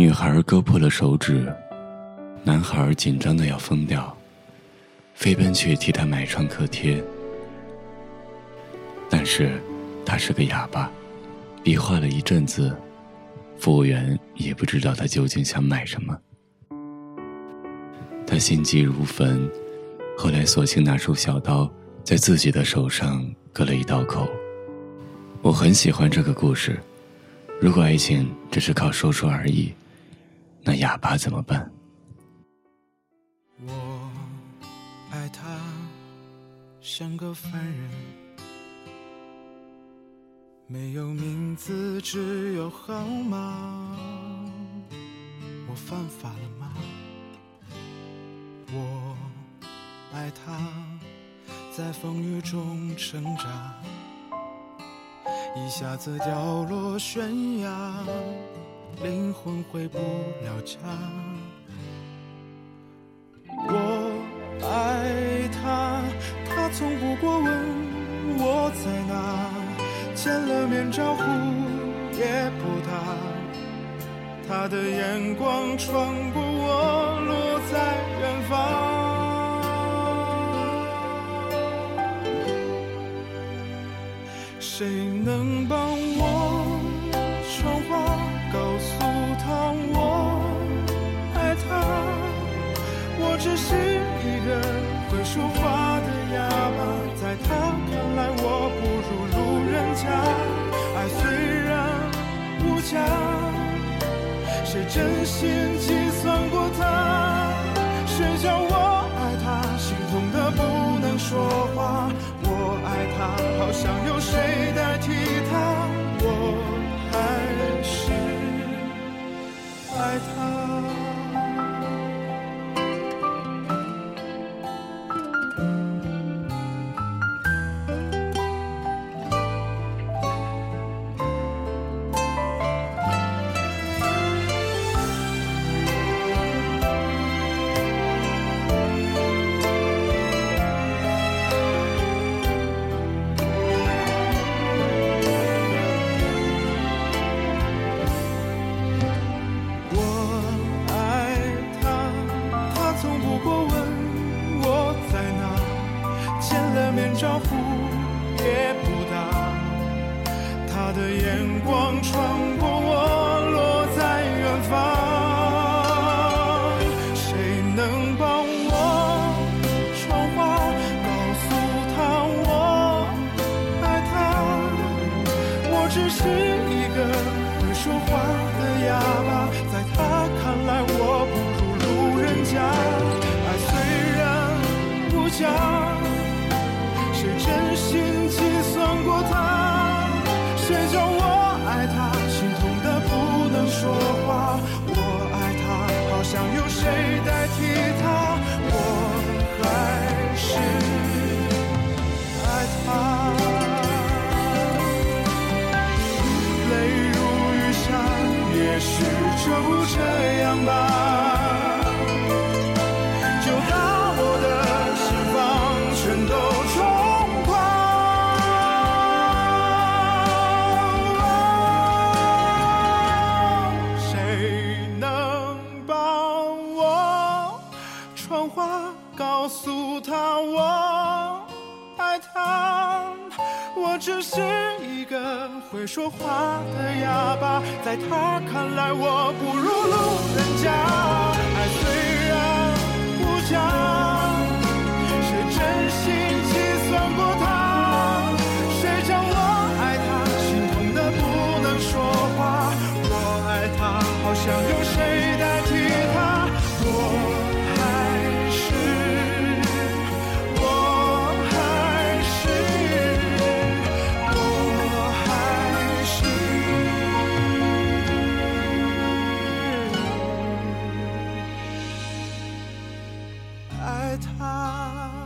女孩割破了手指，男孩紧张的要疯掉，飞奔去替她买创可贴。但是，他是个哑巴，比划了一阵子，服务员也不知道他究竟想买什么。他心急如焚，后来索性拿出小刀，在自己的手上割了一道口。我很喜欢这个故事。如果爱情只是靠说说而已，那哑巴怎么办？我爱他，像个凡人，没有名字，只有号码。我犯法了吗？我爱他，在风雨中挣扎，一下子掉落悬崖，灵魂回不了家。我爱他，他从不过问我在哪，见了面招呼也不打，他的眼光穿过我，落在远方。谁能帮我只是一个会说话的哑巴，在他看来我不如路人甲。爱虽然无价，谁真心计算过他？谁叫我爱他，心痛的不能说话。我爱他，好像有谁代替他，我还是爱他。眼光穿过我，落在远方。谁能帮我传话，告诉他我爱他？我只是一个会说话的哑巴，在他看来我不如路人甲。爱虽然不假，他，心痛的不能说话。我爱他，好想有谁代替他，我还是爱他。泪如雨下，也许就这样吧。谎话，告诉他我爱他？我只是一个会说话的哑巴，在他看来我不如路人甲。爱虽然不假。他。